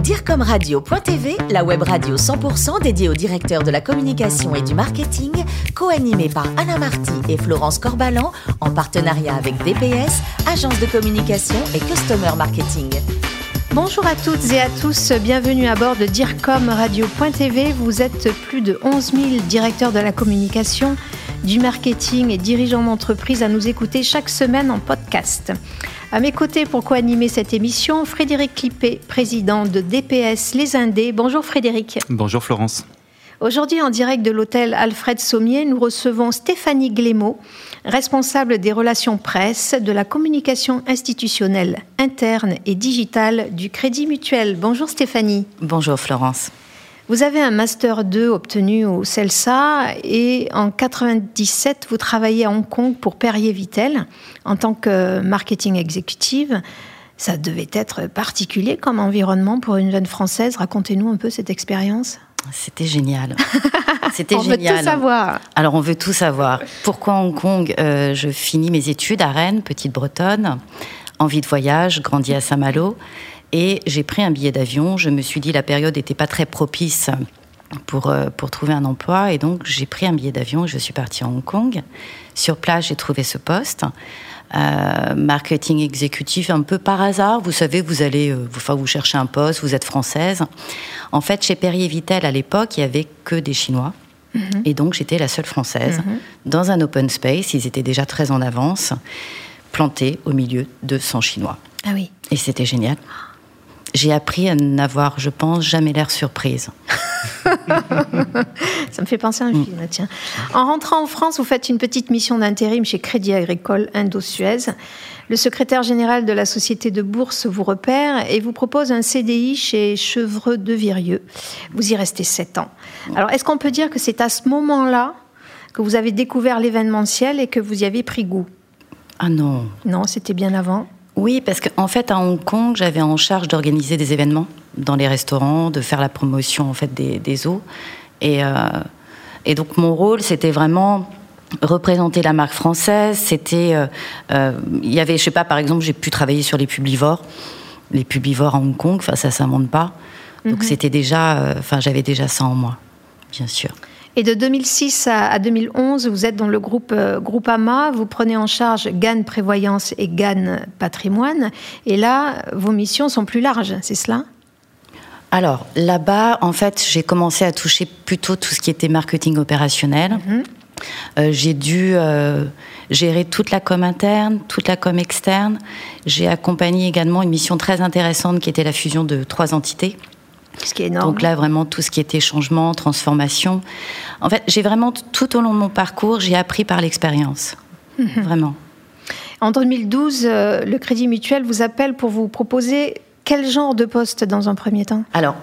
DIRCOMRadio.tv, la web radio 100% dédiée aux directeurs de la communication et du marketing, co-animée par Anna Marty et Florence Corbalan, en partenariat avec DPS, agence de communication et customer marketing. Bonjour à toutes et à tous, bienvenue à bord de DIRCOMRadio.tv. Vous êtes plus de 11 000 directeurs de la communication, du marketing et dirigeants d'entreprise à nous écouter chaque semaine en podcast. À mes côtés pour co-animer cette émission, Frédéric Clippé, président de DPS Les Indés. Bonjour Frédéric. Bonjour Florence. Aujourd'hui, en direct de l'hôtel Alfred Sommier, nous recevons Stéphanie Glémaud, responsable des relations presse, de la communication institutionnelle interne et digitale du Crédit Mutuel. Bonjour Stéphanie. Bonjour Florence. Vous avez un Master 2 obtenu au CELSA et en 97, vous travaillez à Hong Kong pour Perrier Vitel en tant que marketing exécutive. Ça devait être particulier comme environnement pour une jeune française. Racontez-nous un peu cette expérience. C'était génial. C'était génial. On veut tout savoir. Alors, on veut tout savoir. Pourquoi Hong Kong euh, Je finis mes études à Rennes, petite bretonne, envie de voyage, grandi à Saint-Malo. Et j'ai pris un billet d'avion. Je me suis dit la période n'était pas très propice pour, euh, pour trouver un emploi. Et donc, j'ai pris un billet d'avion. Je suis partie à Hong Kong. Sur place, j'ai trouvé ce poste. Euh, marketing exécutif un peu par hasard. Vous savez, vous allez, euh, enfin, vous cherchez un poste, vous êtes française. En fait, chez Perrier Vitel, à l'époque, il y avait que des Chinois. Mhm. Et donc, j'étais la seule française mhm. dans un open space. Ils étaient déjà très en avance, plantés au milieu de 100 Chinois. Ah oui. Et c'était génial j'ai appris à n'avoir, je pense, jamais l'air surprise. Ça me fait penser à un film, tiens. En rentrant en France, vous faites une petite mission d'intérim chez Crédit Agricole Indo-Suez. Le secrétaire général de la société de bourse vous repère et vous propose un CDI chez Chevreux de Virieux. Vous y restez sept ans. Alors, est-ce qu'on peut dire que c'est à ce moment-là que vous avez découvert l'événementiel et que vous y avez pris goût? Ah non. Non, c'était bien avant. Oui, parce qu'en fait, à Hong Kong, j'avais en charge d'organiser des événements dans les restaurants, de faire la promotion en fait des, eaux. Et, euh, et donc, mon rôle, c'était vraiment représenter la marque française. C'était, euh, euh, il y avait, je sais pas, par exemple, j'ai pu travailler sur les publivores, les publivores à Hong Kong. Enfin, ça, ça monte pas. Donc, mhm. c'était déjà, enfin, j'avais déjà ça en moi, bien sûr. Et de 2006 à, 2011, vous êtes dans le groupe euh, Groupama, vous prenez en charge GAN Prévoyance et GAN Patrimoine. Et là, vos missions sont plus larges, c'est cela? Alors là-bas, en fait, j'ai commencé à toucher plutôt tout ce qui était marketing opérationnel. Mhm. Euh, j'ai dû euh, gérer toute la com interne, toute la com externe. J'ai accompagné également une mission très intéressante qui était la fusion de trois entités. Ce qui est énorme. Donc là, vraiment, tout ce qui était changement, transformation. En fait, j'ai vraiment, tout au long de mon parcours, j'ai appris par l'expérience. Mhm. Vraiment. En 2012, euh, le Crédit Mutuel vous appelle pour vous proposer quel genre de poste dans un premier temps? Alors,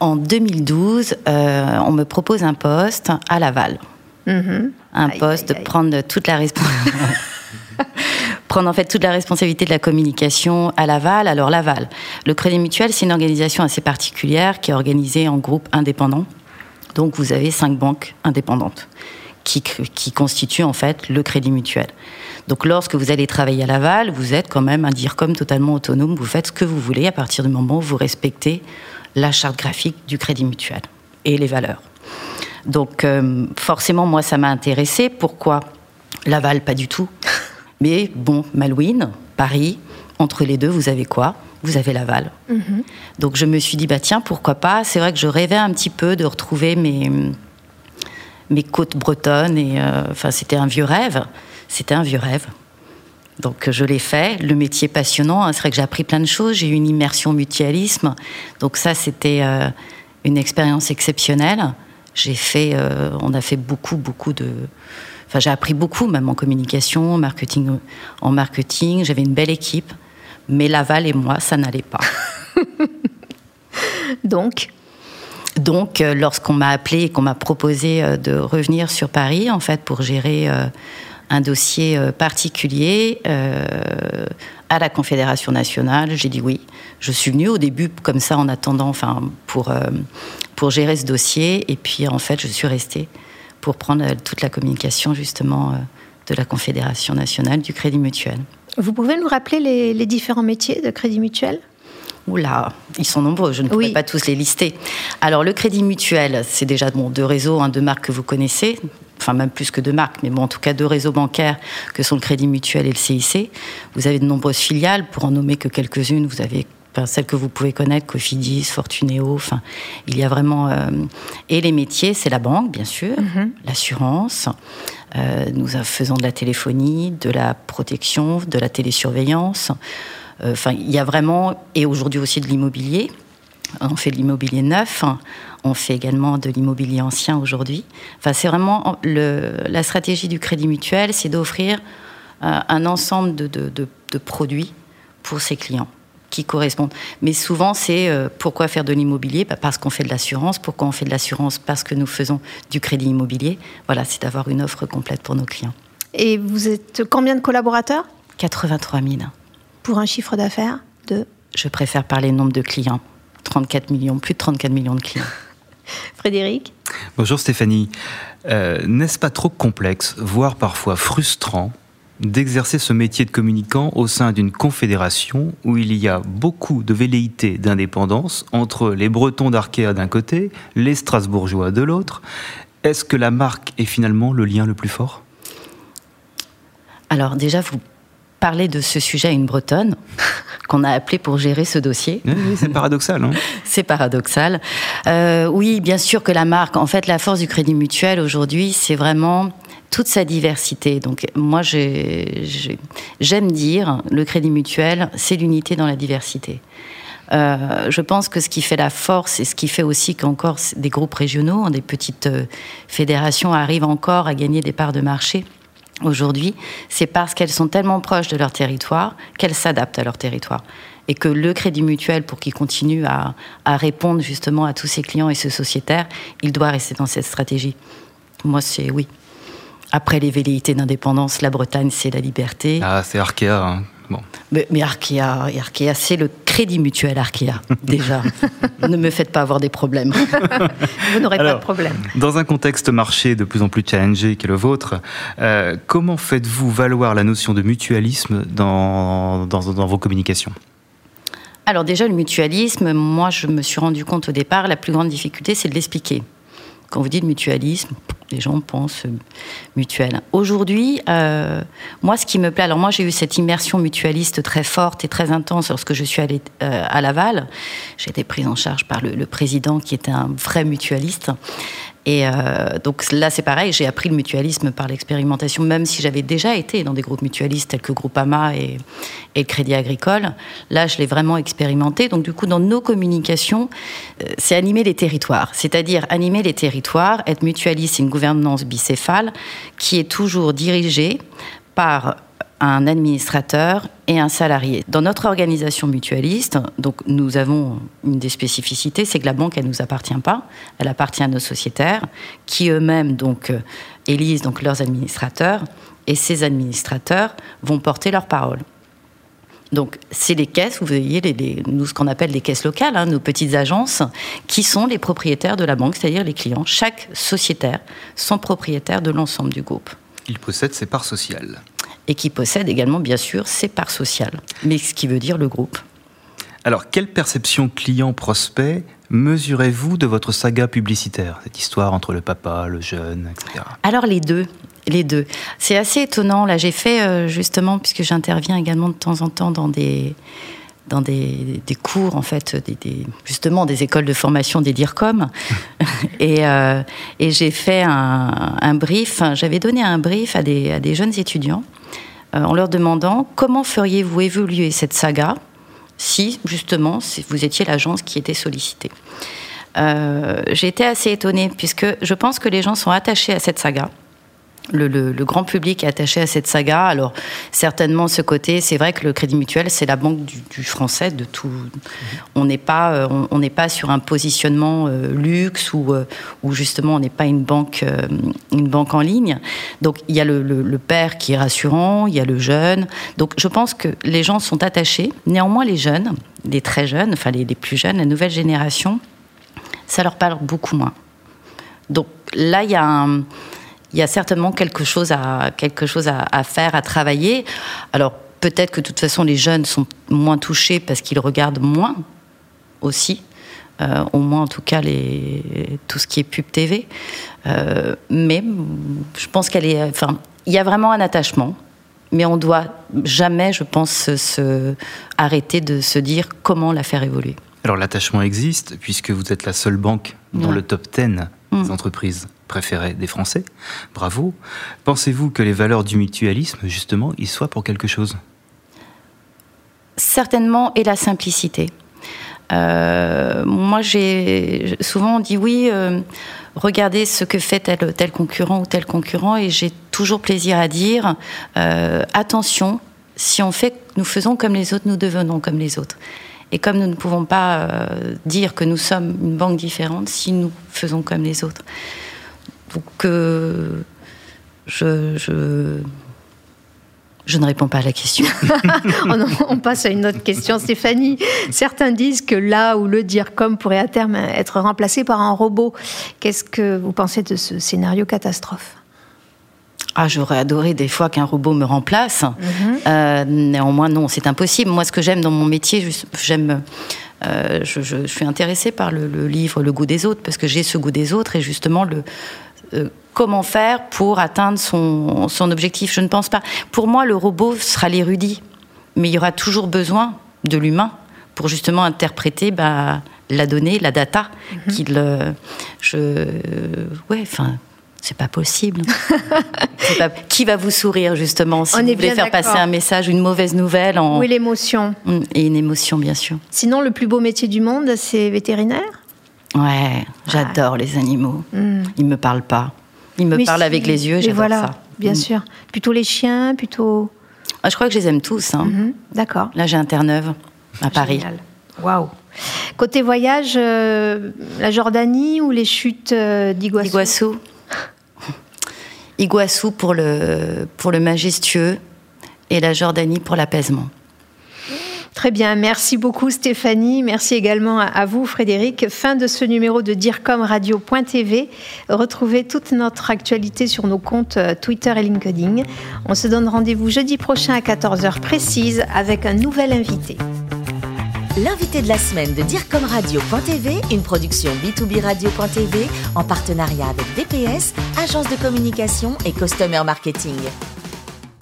en 2012, euh, on me propose un poste à Laval. Mhm. Un poste de prendre toute la responsabilité. prendre en fait toute la responsabilité de la communication à Laval. Alors Laval, le Crédit Mutuel, c'est une organisation assez particulière qui est organisée en groupe indépendant. Donc vous avez cinq banques indépendantes qui, qui constituent en fait le Crédit Mutuel. Donc lorsque vous allez travailler à Laval, vous êtes quand même un DIRCOM totalement autonome. Vous faites ce que vous voulez à partir du moment où vous respectez la charte graphique du Crédit Mutuel et les valeurs. Donc euh, forcément, moi, ça m'a intéressé. Pourquoi Laval, pas du tout. Mais bon, Malouine, Paris, entre les deux, vous avez quoi? Vous avez Laval. Mhm. Donc je me suis dit, bah tiens, pourquoi pas? C'est vrai que je rêvais un petit peu de retrouver mes, mes côtes bretonnes. Et euh, enfin, c'était un vieux rêve. C'était un vieux rêve. Donc je l'ai fait. Le métier passionnant. Hein, c'est vrai que j'ai appris plein de choses. J'ai eu une immersion mutualisme. Donc ça, c'était euh, une expérience exceptionnelle. J'ai fait, euh, on a fait beaucoup, beaucoup de Enfin, j'ai appris beaucoup, même en communication, en marketing. En marketing, j'avais une belle équipe, mais Laval et moi, ça n'allait pas. Donc. Donc, euh, lorsqu'on m'a appelé et qu'on m'a proposé euh, de revenir sur Paris, en fait, pour gérer euh, un dossier particulier à la Confédération nationale, j'ai dit oui. Je suis venue au début comme ça, en attendant, enfin, pour pour gérer ce dossier, et puis en fait, je suis restée pour prendre toute la communication justement euh, de la Confédération nationale du Crédit Mutuel. Vous pouvez nous rappeler les, différents métiers de Crédit Mutuel? Oula, ils sont nombreux, je ne pourrais pas tous les lister. Alors, le Crédit Mutuel, c'est déjà bon, deux réseaux, hein, deux marques que vous connaissez, enfin même plus que deux marques, mais bon, en tout cas deux réseaux bancaires que sont le Crédit Mutuel et le CIC. Vous avez de nombreuses filiales, pour en nommer que quelques-unes, vous avez celles que vous pouvez connaître, Cofidis, Fortuneo, enfin, il y a vraiment... Euh, et les métiers, c'est la banque, bien sûr, mhm. l'assurance, euh, nous faisons de la téléphonie, de la protection, de la télésurveillance, euh, enfin, il y a vraiment, et aujourd'hui aussi de l'immobilier, on fait de l'immobilier neuf, on fait également de l'immobilier ancien aujourd'hui. Enfin, c'est vraiment la stratégie du Crédit Mutuel, c'est d'offrir un ensemble de produits pour ses clients qui correspondent. Mais souvent, c'est euh, pourquoi faire de l'immobilier? Bah, Parce qu'on fait de l'assurance. Pourquoi on fait de l'assurance? Parce que nous faisons du crédit immobilier. Voilà, c'est d'avoir une offre complète pour nos clients. Et vous êtes combien de collaborateurs? 83 000. Pour un chiffre d'affaires de? Je préfère parler nombre de clients. 34 millions, plus de 34 millions de clients. Frédéric? Bonjour Stéphanie. Euh, n'est-ce pas trop complexe, voire parfois frustrant, d'exercer ce métier de communicant au sein d'une confédération où il y a beaucoup de velléités d'indépendance entre les Bretons d'Arkea d'un côté, les Strasbourgeois de l'autre. Est-ce que la marque est finalement le lien le plus fort? Alors déjà, vous parlez de ce sujet à une Bretonne qu'on a appelée pour gérer ce dossier. Oui, c'est paradoxal. Hein c'est paradoxal. Euh, oui, bien sûr que la marque, en fait, la force du Crédit Mutuel aujourd'hui, c'est vraiment toute sa diversité. Donc moi, j'aime dire, le crédit mutuel, c'est l'unité dans la diversité. Euh, je pense que ce qui fait la force et ce qui fait aussi qu'encore des groupes régionaux, des petites euh, fédérations arrivent encore à gagner des parts de marché aujourd'hui, c'est parce qu'elles sont tellement proches de leur territoire qu'elles s'adaptent à leur territoire. Et que le crédit mutuel, pour qu'il continue à, à répondre justement à tous ses clients et ses sociétaires, il doit rester dans cette stratégie. Moi, c'est oui. Après les velléités d'indépendance, la Bretagne, c'est la liberté. Ah, c'est Arkea. Hein. Bon. Mais, mais, Arkea, Arkea c'est le crédit mutuel Arkea, déjà. ne me faites pas avoir des problèmes. Vous n'aurez pas de problème. Dans un contexte marché de plus en plus challengé que le vôtre, euh, comment faites-vous valoir la notion de mutualisme dans, dans, dans vos communications? Alors déjà, le mutualisme, moi je me suis rendu compte au départ, la plus grande difficulté, c'est de l'expliquer. Quand vous dites mutualisme, les gens pensent mutuel. Aujourd'hui, euh, moi, ce qui me plaît, alors moi, j'ai eu cette immersion mutualiste très forte et très intense lorsque je suis allée euh, à Laval. J'ai été prise en charge par le, président qui était un vrai mutualiste. Et euh, donc là, c'est pareil, j'ai appris le mutualisme par l'expérimentation, même si j'avais déjà été dans des groupes mutualistes tels que Groupama et, et Crédit Agricole. Là, je l'ai vraiment expérimenté. Donc du coup, dans nos communications, euh, c'est animer les territoires. C'est-à-dire animer les territoires, être mutualiste, c'est une gouvernance bicéphale qui est toujours dirigée par un administrateur et un salarié. Dans notre organisation mutualiste, donc nous avons une des spécificités, c'est que la banque elle nous appartient pas, elle appartient à nos sociétaires qui eux-mêmes donc euh, élisent donc leurs administrateurs et ces administrateurs vont porter leur parole. Donc, c'est les caisses, vous voyez, les, nous, ce qu'on appelle les caisses locales, hein, nos petites agences, qui sont les propriétaires de la banque, c'est-à-dire les clients. Chaque sociétaire sont propriétaires de l'ensemble du groupe. Il possède ses parts sociales et qui possède également, bien sûr, ses parts sociales, mais ce qui veut dire le groupe. Alors, quelle perception client-prospect mesurez-vous de votre saga publicitaire, cette histoire entre le papa, le jeune, etc. Alors, les deux. Les deux. C'est assez étonnant. Là, j'ai fait, euh, justement, puisque j'interviens également de temps en temps dans des, dans des, cours, en fait, des, justement des écoles de formation des DIRCOM. et, euh, et j'ai fait un, un brief, j'avais donné un brief à des, à des jeunes étudiants euh, en leur demandant comment feriez-vous évoluer cette saga si, justement, si vous étiez l'agence qui était sollicitée. Euh, j'ai été assez étonnée puisque je pense que les gens sont attachés à cette saga le, grand public est attaché à cette saga. Alors, certainement, ce côté, c'est vrai que le Crédit Mutuel, c'est la banque du, français, de tout. On n'est pas, euh, on n'est pas sur un positionnement euh, luxe ou, euh, justement, on n'est pas une banque, une banque en ligne. Donc, il y a le, père qui est rassurant, il y a le jeune. Donc, je pense que les gens sont attachés. Néanmoins, les jeunes, les très jeunes, enfin les, les plus jeunes, la nouvelle génération, ça leur parle beaucoup moins. Donc, là, il y a un il y a certainement quelque chose à, quelque chose à, faire, à travailler. Alors, peut-être que de toute façon les jeunes sont moins touchés parce qu'ils regardent moins aussi. Euh, au moins en tout cas les, tout ce qui est pub TV. Euh, mais je pense qu'elle est, enfin, il y a vraiment un attachement, mais on doit jamais, je pense, se, arrêter de se dire comment la faire évoluer. Alors l'attachement existe puisque vous êtes la seule banque dans le top 10 des mm. entreprises préférées des Français. Bravo. Pensez-vous que les valeurs du mutualisme, justement, y soient pour quelque chose? Certainement, et la simplicité. Euh, moi, j'ai souvent dit oui. Euh, regardez ce que fait tel, tel concurrent ou tel concurrent, et j'ai toujours plaisir à dire euh, attention. Si on fait, nous faisons comme les autres, nous devenons comme les autres. Et comme nous ne pouvons pas dire que nous sommes une banque différente si nous faisons comme les autres. Donc, je, je je ne réponds pas à la question. on, passe à une autre question, Stéphanie. Certains disent que là où le dire comme pourrait à terme être remplacé par un robot, qu'est-ce que vous pensez de ce scénario catastrophe? Ah, j'aurais adoré des fois qu'un robot me remplace. Mhm. Euh, néanmoins, non, c'est impossible. Moi, ce que j'aime dans mon métier, j'aime, euh, je, suis intéressée par le, le, livre Le goût des autres parce que j'ai ce goût des autres et justement le euh, comment faire pour atteindre son, son, objectif? Je ne pense pas. Pour moi, le robot sera l'érudit, mais il y aura toujours besoin de l'humain pour justement interpréter bah, la donnée, la data. Mhm. qu'il, je, ouais, enfin, c'est pas possible. Qui va vous sourire justement si vous voulez faire passer un message, une mauvaise nouvelle en... Oui, l'émotion. Mm, et une émotion, bien sûr. Sinon, le plus beau métier du monde, c'est vétérinaire? Ouais, j'adore les animaux. Mm. Ils me parlent pas. Ils me parlent avec les yeux, j'adore voilà, ça. Bien mm. sûr. Plutôt les chiens, plutôt. Ah, je crois que je les aime tous. Hein. Mm-hmm. D'accord. Là, j'ai un Terre-Neuve à Paris. Waouh. Côté voyage, euh, la Jordanie ou les chutes euh, d'Iguassou Iguassou. Pour le, pour le majestueux et la Jordanie pour l'apaisement. Très bien, merci beaucoup Stéphanie, merci également à vous Frédéric. Fin de ce numéro de DIRCOMRadio.tv. Retrouvez toute notre actualité sur nos comptes euh, Twitter et LinkedIn. On se donne rendez-vous jeudi prochain à 14h précise avec un nouvel invité. L'invité de la semaine de DIRCOMRadio.tv, une production B2B Radio.tv en partenariat avec DPS, agence de communication et customer marketing.